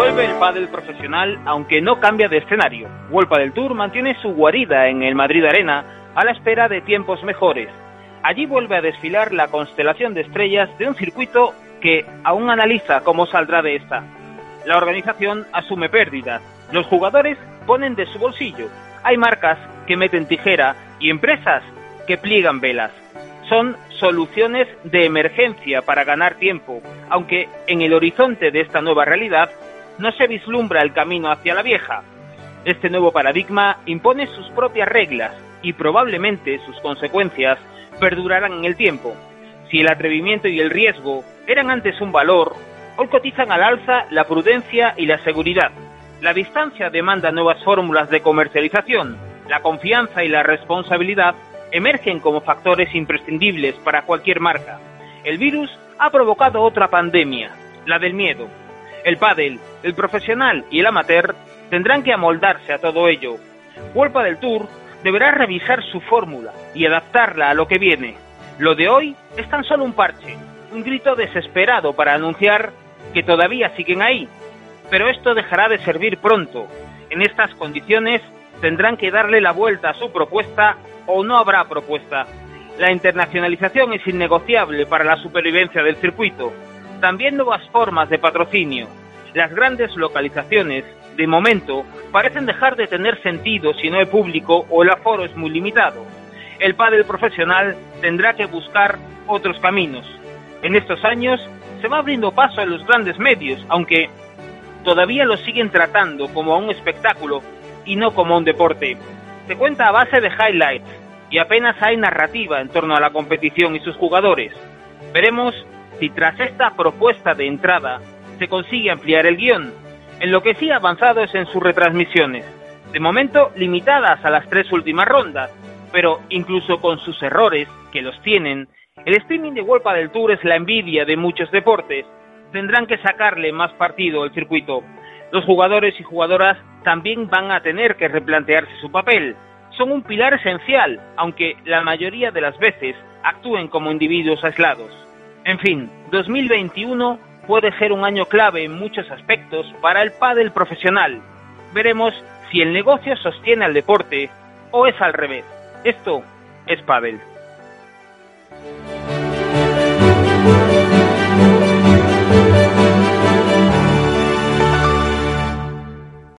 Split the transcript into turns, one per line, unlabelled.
Vuelve el pádel profesional, aunque no cambia de escenario. World del Tour mantiene su guarida en el Madrid Arena a la espera de tiempos mejores. Allí vuelve a desfilar la constelación de estrellas de un circuito que aún analiza cómo saldrá de esta. La organización asume pérdidas, los jugadores ponen de su bolsillo, hay marcas que meten tijera y empresas que pliegan velas. Son soluciones de emergencia para ganar tiempo, aunque en el horizonte de esta nueva realidad no se vislumbra el camino hacia la vieja. Este nuevo paradigma impone sus propias reglas y probablemente sus consecuencias perdurarán en el tiempo. Si el atrevimiento y el riesgo eran antes un valor, hoy cotizan al alza la prudencia y la seguridad. La distancia demanda nuevas fórmulas de comercialización. La confianza y la responsabilidad emergen como factores imprescindibles para cualquier marca. El virus ha provocado otra pandemia, la del miedo. El pádel, el profesional y el amateur tendrán que amoldarse a todo ello. World del Tour deberá revisar su fórmula y adaptarla a lo que viene. Lo de hoy es tan solo un parche, un grito desesperado para anunciar que todavía siguen ahí. Pero esto dejará de servir pronto. En estas condiciones tendrán que darle la vuelta a su propuesta o no habrá propuesta. La internacionalización es innegociable para la supervivencia del circuito. También nuevas formas de patrocinio. Las grandes localizaciones, de momento, parecen dejar de tener sentido si no hay público o el aforo es muy limitado. El pádel profesional tendrá que buscar otros caminos. En estos años se va abriendo paso a los grandes medios, aunque todavía lo siguen tratando como un espectáculo y no como un deporte. Se cuenta a base de highlights y apenas hay narrativa en torno a la competición y sus jugadores. Veremos si tras esta propuesta de entrada se consigue ampliar el guion. En lo que sí ha avanzado es en sus retransmisiones, de momento limitadas a las tres últimas rondas, pero incluso con sus errores, que los tienen, el streaming de World del Tour es la envidia de muchos deportes. Tendrán que sacarle más partido al circuito. Los jugadores y jugadoras también van a tener que replantearse su papel. Son un pilar esencial, aunque la mayoría de las veces actúen como individuos aislados. En fin, 2021 puede ser un año clave en muchos aspectos para el pádel profesional. Veremos si el negocio sostiene al deporte o es al revés. Esto es pádel.